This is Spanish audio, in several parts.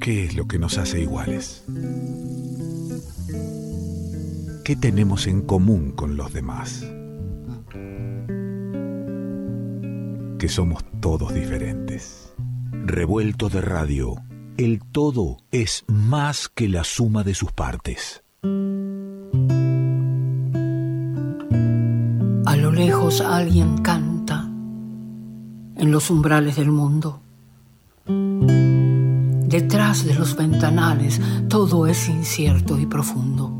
¿Qué es lo que nos hace iguales? ¿Qué tenemos en común con los demás? Que somos todos diferentes. Revuelto de radio, el todo es más que la suma de sus partes. A lo lejos alguien canta en los umbrales del mundo. Detrás de los ventanales todo es incierto y profundo.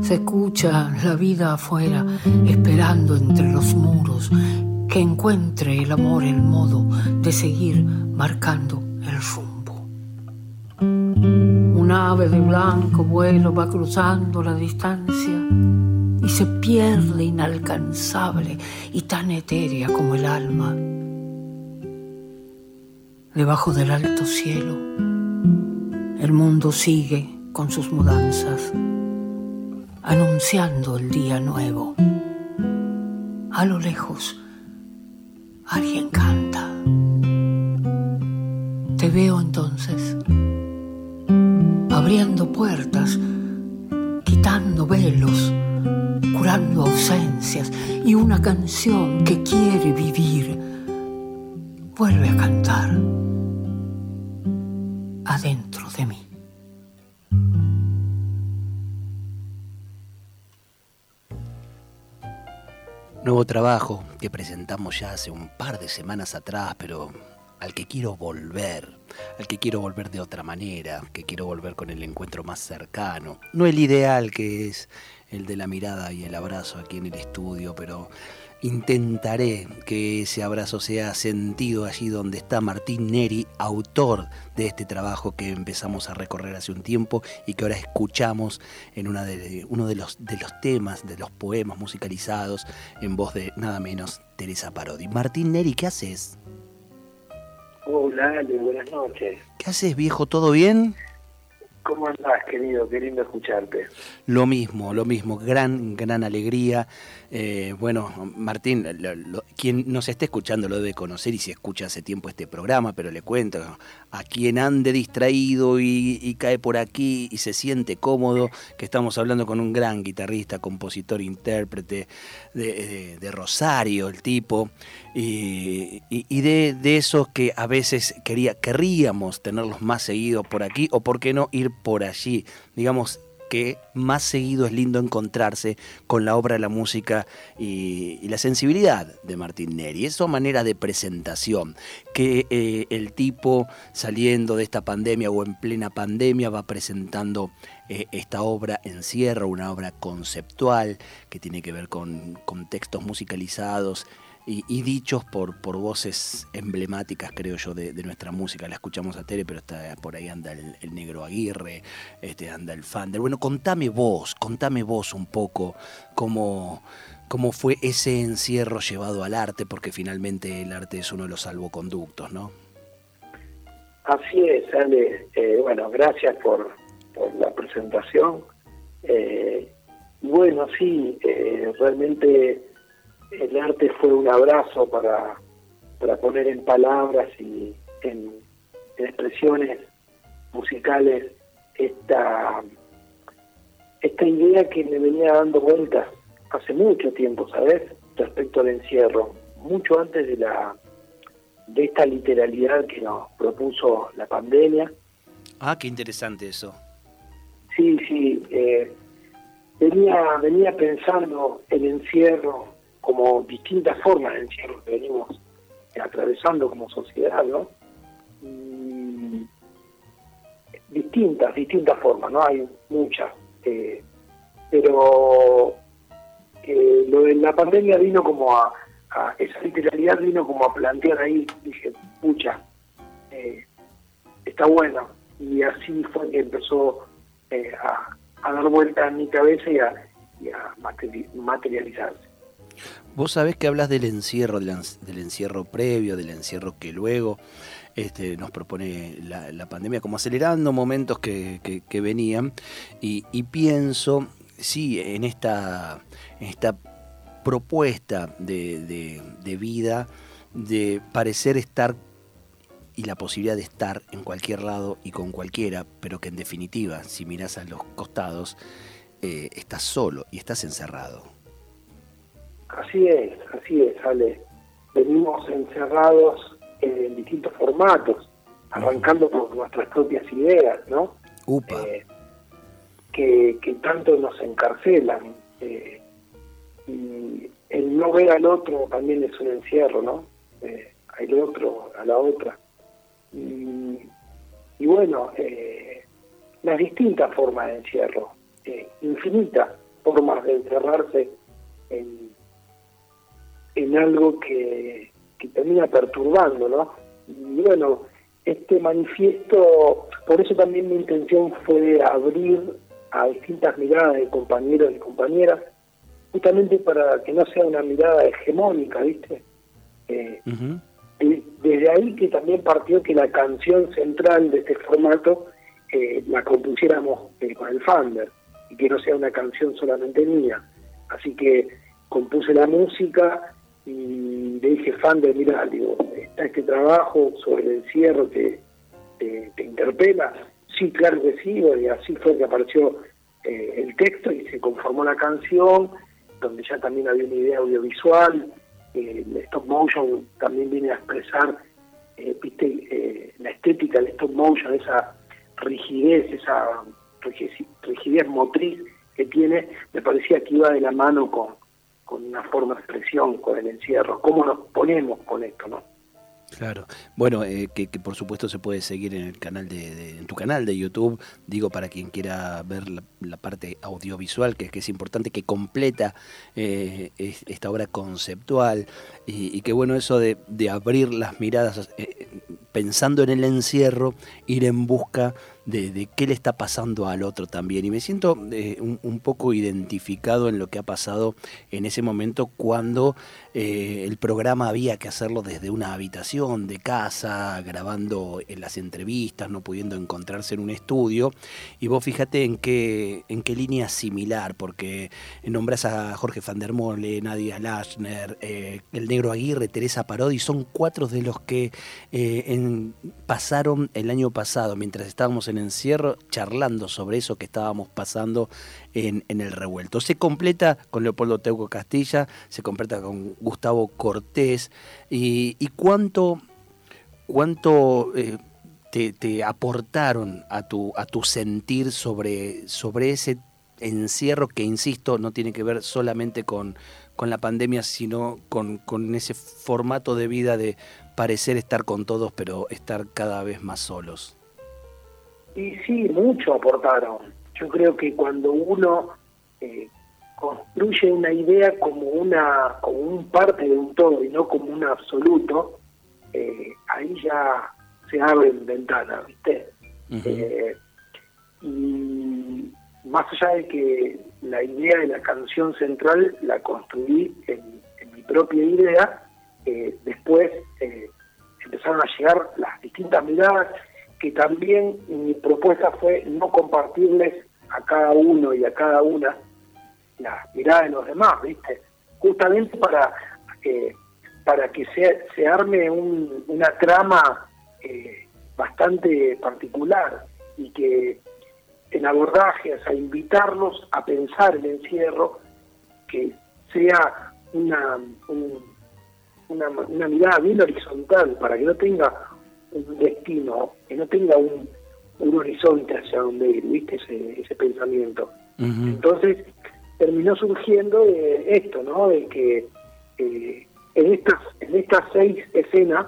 Se escucha la vida afuera esperando entre los muros que encuentre el amor el modo de seguir marcando el rumbo. Un ave de blanco vuelo va cruzando la distancia y se pierde inalcanzable y tan etérea como el alma. Debajo del alto cielo, el mundo sigue con sus mudanzas, anunciando el día nuevo. A lo lejos, alguien canta. Te veo entonces, abriendo puertas, quitando velos, curando ausencias y una canción que quiere vivir vuelve a cantar trabajo que presentamos ya hace un par de semanas atrás, pero al que quiero volver, al que quiero volver de otra manera, que quiero volver con el encuentro más cercano. No el ideal que es el de la mirada y el abrazo aquí en el estudio, pero intentaré que ese abrazo sea sentido allí donde está Martín Neri, autor de este trabajo que empezamos a recorrer hace un tiempo y que ahora escuchamos en una de, uno de los, de los temas, de los poemas musicalizados en voz de nada menos Teresa Parodi. Martín Neri, ¿qué haces? Hola, Ale, buenas noches. ¿Qué haces, viejo? ¿Todo bien? ¿Cómo andás, querido? Qué lindo escucharte. Lo mismo, lo mismo, gran, gran alegría. Eh, bueno, Martín, quien nos esté escuchando lo debe conocer y si escucha hace tiempo este programa, pero le cuento, a quien ande distraído y, cae por aquí y se siente cómodo, que estamos hablando con un gran guitarrista, compositor, intérprete de, Rosario, el tipo, y, de, de, esos que a veces quería, querríamos tenerlos más seguidos por aquí o por qué no ir por allí, digamos, que más seguido es lindo encontrarse con la obra, la música y, la sensibilidad de Martín Neri. Esa manera de presentación, que eh, el tipo saliendo de esta pandemia o en plena pandemia va presentando eh, esta obra Encierro, una obra conceptual que tiene que ver con, con textos musicalizados y, dichos por, por voces emblemáticas, creo yo, de, nuestra música. La escuchamos a Tere, pero está por ahí anda el, Negro Aguirre, este, anda el Fander. Bueno, contame vos, contame vos un poco cómo, cómo fue ese encierro llevado al arte, porque finalmente el arte es uno de los salvoconductos, ¿no? Así es, Ale. Eh, bueno, gracias por, por la presentación. Eh, bueno, sí, eh, realmente el arte fue un abrazo para, para poner en palabras y en, expresiones musicales esta, esta idea que me venía dando vueltas hace mucho tiempo, ¿sabes? Respecto al encierro, mucho antes de la de esta literalidad que nos propuso la pandemia. Ah, qué interesante eso. Sí, sí. Eh, venía, venía pensando el encierro como distintas formas de encierro que venimos atravesando como sociedad, ¿no? distintas, distintas formas, ¿no? Hay muchas. Eh, pero eh, lo de la pandemia vino como a, esa literalidad vino como a plantear ahí, dije, pucha, eh, está bueno. Y así fue que empezó a, dar vuelta en mi cabeza y a, y a materializarse. Vos sabés que hablas del encierro, del, encierro previo, del encierro que luego este, nos propone la, pandemia, como acelerando momentos que, venían. Y, pienso, sí, en esta, esta propuesta de, de vida, de parecer estar y la posibilidad de estar en cualquier lado y con cualquiera, pero que en definitiva, si miras a los costados, eh, estás solo y estás encerrado. Así es, así es, Ale. Venimos encerrados en distintos formatos, arrancando por nuestras propias ideas, ¿no? Upa. Eh, que, que, tanto nos encarcelan. Eh, y el no ver al otro también es un encierro, ¿no? Eh, al otro, a la otra. Y, y bueno, eh, las distintas formas de encierro, infinitas formas de encerrarse en, en algo que, que termina perturbando, ¿no? Y bueno, este manifiesto, por eso también mi intención fue abrir a distintas miradas de compañeros y compañeras, justamente para que no sea una mirada hegemónica, ¿viste? Eh, desde ahí que también partió que la canción central de este formato eh, la compusiéramos eh, con el Fander y que no sea una canción solamente mía. Así que compuse la música y le dije, Fander, mira, digo, está este trabajo sobre el encierro que te, interpela. Sí, claro que sí, y así fue que apareció eh, el texto y se conformó la canción, donde ya también había una idea audiovisual, eh, el stop motion también viene a expresar eh, viste eh, la estética del stop motion, esa rigidez, esa rigidez motriz que tiene, me parecía que iba de la mano con, con una forma de expresión, con el encierro, cómo nos ponemos con esto, ¿no? Claro. Bueno, eh, que, por supuesto se puede seguir en el canal de, en tu canal de YouTube. Digo para quien quiera ver la, parte audiovisual, que, que, es importante, que completa eh, esta obra conceptual y, que bueno eso de, abrir las miradas eh, pensando en el encierro, ir en busca de, qué le está pasando al otro también. Y me siento eh, un, poco identificado en lo que ha pasado en ese momento cuando eh, el programa había que hacerlo desde una habitación de casa, grabando en las entrevistas, no pudiendo encontrarse en un estudio. Y vos fíjate en qué, en qué línea similar, porque nombras a Jorge van der Mole, Nadia Lashner, eh, el negro Aguirre, Teresa Parodi, son cuatro de los que pasaron el año pasado, mientras estábamos en en encierro charlando sobre eso que estábamos pasando en, el revuelto. Se completa con Leopoldo Teuco Castilla, se completa con Gustavo Cortés y, cuánto, cuánto eh, te, aportaron a tu, sentir sobre, ese encierro que, insisto, no tiene que ver solamente con, la pandemia, sino con ese formato de vida de parecer estar con todos, pero estar cada vez más solos. Y sí, mucho aportaron. Yo creo que cuando uno eh, construye una idea como una como un parte de un todo y no como un absoluto, eh, ahí ya se abren ventanas, ¿viste? Eh, y más allá de que la idea de la canción central la construí en, en mi propia idea, después empezaron a llegar las distintas miradas que también mi propuesta fue no compartirles a cada uno y a cada una la mirada de los demás, ¿viste? Justamente para, eh, para que se, se arme una trama eh, bastante particular y que en abordajes a invitarlos a pensar el encierro, que sea una, una, una mirada bien horizontal, para que no tenga un destino, que no tenga un, un horizonte hacia donde ir, ¿viste? Ese, ese pensamiento. Entonces terminó surgiendo esto, ¿no? De que eh, en, estas, en estas seis escenas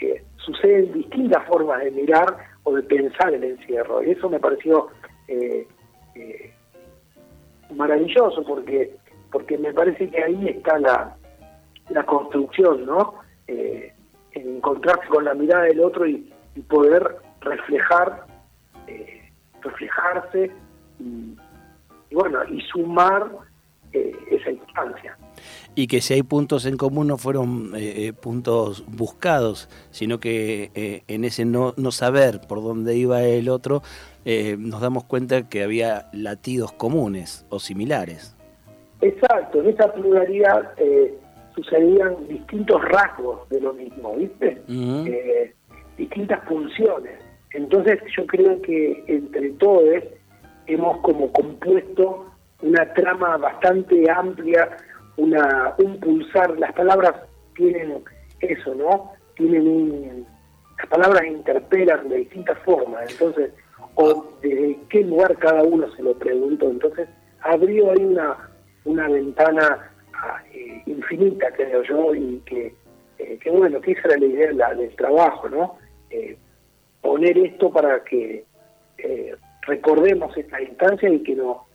eh, suceden distintas formas de mirar o de pensar el encierro. Y eso me pareció eh, eh, maravilloso porque porque me parece que ahí está la, la construcción, ¿no? Eh, encontrarse con la mirada del otro y, poder reflejar, eh, reflejarse y, bueno, y sumar eh, esa instancia. Y que si hay puntos en común no fueron eh, puntos buscados, sino que en ese no, no saber por dónde iba el otro, nos damos cuenta que había latidos comunes o similares. Exacto, en esa pluralidad sucedían distintos rasgos de lo mismo, ¿viste? Eh, distintas funciones. Entonces yo creo que entre todos hemos como compuesto una trama bastante amplia, una, un pulsar, las palabras tienen eso, ¿no? Tienen un, las palabras interpelan de distintas formas, entonces, o desde qué lugar cada uno se lo preguntó, entonces abrió ahí una, una ventana infinita, creo yo, y que, eh, que bueno, que esa era la idea del trabajo, ¿no? Eh, poner esto para que recordemos esta instancia y que no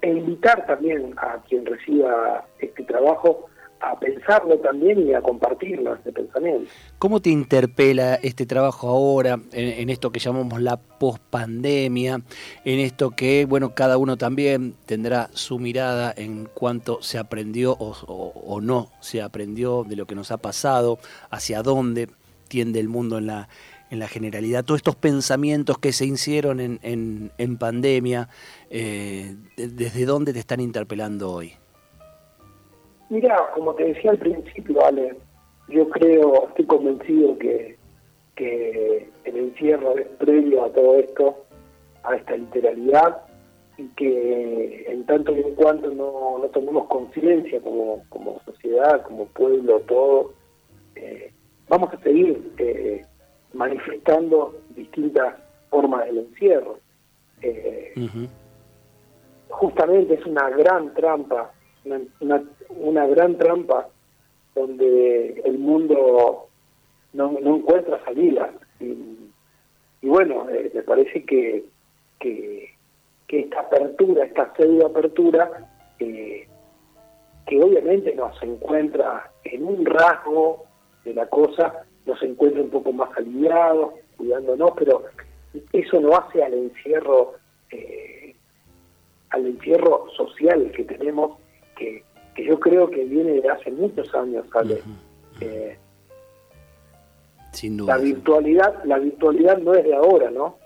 e invitar también a quien reciba este trabajo a pensarlo también y a compartirlo, este pensamiento. ¿Cómo te interpela este trabajo ahora, en, esto que llamamos la pospandemia, en esto que, bueno, cada uno también tendrá su mirada en cuanto se aprendió o, no se aprendió de lo que nos ha pasado, hacia dónde tiende el mundo en la, en la generalidad, todos estos pensamientos que se hicieron en, en, pandemia, eh, ¿desde dónde te están interpelando hoy? Mira, como te decía al principio, Ale, yo creo, estoy convencido que, que el encierro es previo a todo esto, a esta literalidad, y que en tanto y en cuanto no, no tomemos conciencia como, como sociedad, como pueblo, todo, eh, vamos a seguir eh, manifestando distintas formas del encierro. Eh, justamente es una gran trampa, una, una, gran trampa donde el mundo no, no encuentra salida. Y, bueno, eh, me parece que, que, esta apertura, esta pseudo apertura, eh, que obviamente nos encuentra en un rasgo de la cosa, nos encuentra un poco más aliviados, cuidándonos, pero eso no hace al encierro, eh, al encierro social que tenemos, que, que yo creo que viene de hace muchos años. Eh, Sin duda. La virtualidad, la virtualidad no es de ahora, ¿no?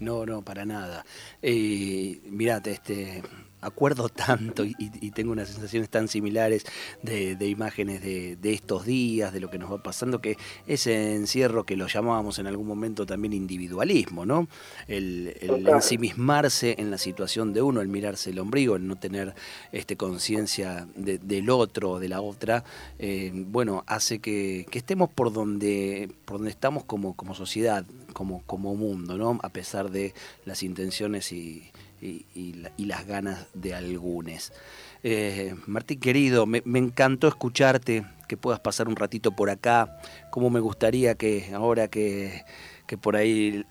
No, no, para nada. Eh, mirate, este, acuerdo tanto y, tengo unas sensaciones tan similares de, imágenes de, estos días, de lo que nos va pasando, que ese encierro que lo llamábamos en algún momento también individualismo, ¿no? El, ensimismarse en la situación de uno, el mirarse el ombligo, el no tener este, conciencia del otro o de la otra, eh, bueno, hace que, estemos por donde, por donde estamos como, como sociedad, como, como mundo, ¿no? A pesar de las intenciones y las ganas de algunos. Eh, Martín querido, me, encantó escucharte, que puedas pasar un ratito por acá, como me gustaría que ahora que, por ahí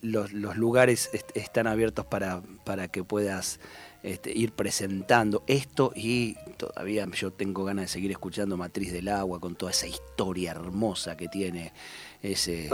los, lugares están abiertos para, para que puedas este, ir presentando esto y todavía yo tengo ganas de seguir escuchando Matriz del Agua con toda esa historia hermosa que tiene ese,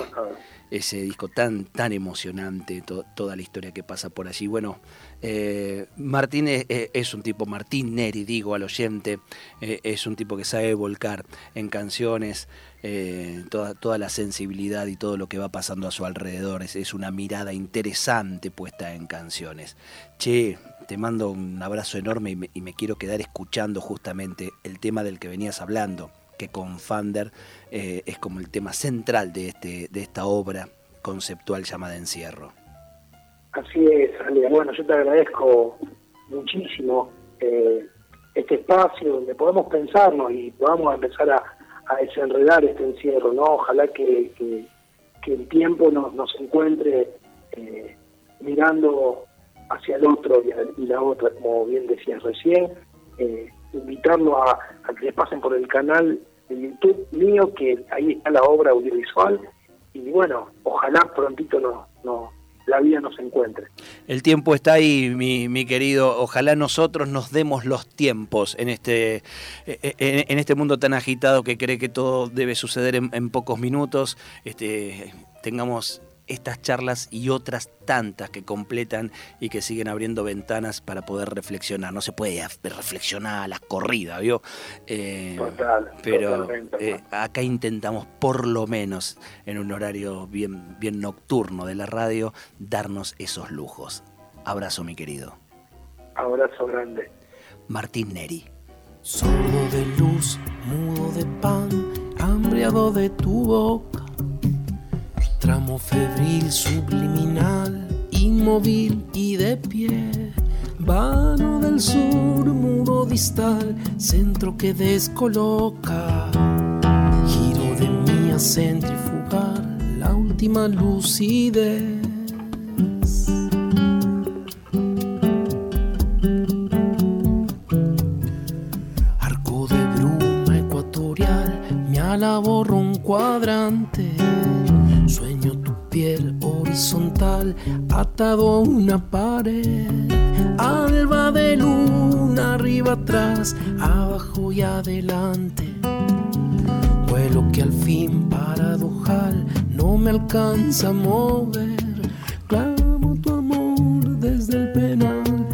ese disco tan, tan emocionante, toda la historia que pasa por allí. Bueno, eh, Martín es, un tipo, Martín Neri, digo al oyente, eh, es un tipo que sabe volcar en canciones eh, toda, toda la sensibilidad y todo lo que va pasando a su alrededor. Es, es una mirada interesante puesta en canciones. Che, te mando un abrazo enorme y me, y me quiero quedar escuchando justamente el tema del que venías hablando que con Fander eh, es como el tema central de, este, de esta obra conceptual llamada Encierro. Así es, Ale. Bueno, yo te agradezco muchísimo eh, este espacio donde podemos pensarnos y podamos empezar a, desenredar este encierro, ¿no? Ojalá que, el tiempo nos, nos encuentre eh, mirando hacia el otro y, la otra, como bien decías recién, invitarlo a, que les pasen por el canal de YouTube mío, que ahí está la obra audiovisual, y bueno, ojalá prontito no, no, la vida nos encuentre. El tiempo está ahí, mi, mi, querido. Ojalá nosotros nos demos los tiempos en este, en, este mundo tan agitado que cree que todo debe suceder en, en pocos minutos. Este, tengamos estas charlas y otras tantas que completan y que siguen abriendo ventanas para poder reflexionar. No se puede reflexionar a la corrida, ¿vio? Eh, Total, pero eh, acá intentamos, por lo menos en un horario bien, bien nocturno de la radio, darnos esos lujos. Abrazo, mi querido. Abrazo grande. Martín Neri. Sordo de luz, mudo de pan, hambriado de tu boca tramo febril, subliminal, inmóvil y de pie. Vano del sur, muro distal, centro que descoloca. Giro de mí a la última lucidez. Arco de bruma ecuatorial, me alaborro un cuadrante. Atado a una pared. Alba de luna, arriba, atrás, abajo y adelante. Vuelo que al fin paradojal no me alcanza a mover. Clamo tu amor desde el penal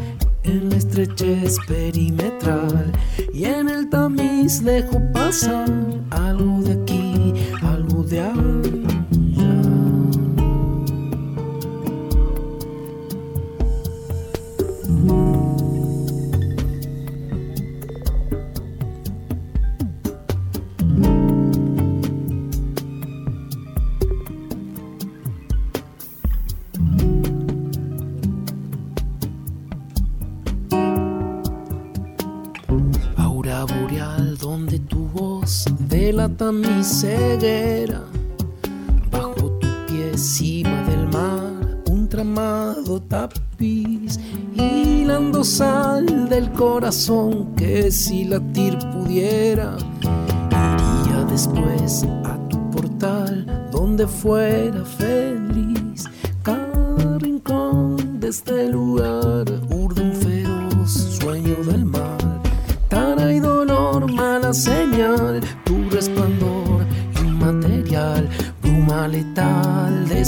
en la estrechez perimetral y en el tamiz dejo pasar algo mi ceguera. Bajo tu pie, cima del mar, un tramado tapiz. Hilando sal del corazón que si latir pudiera, iría después a tu portal donde fuera feliz. Cada rincón de este lugar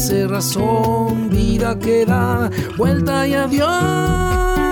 letal de cerrazón, vida que da vuelta y adiós.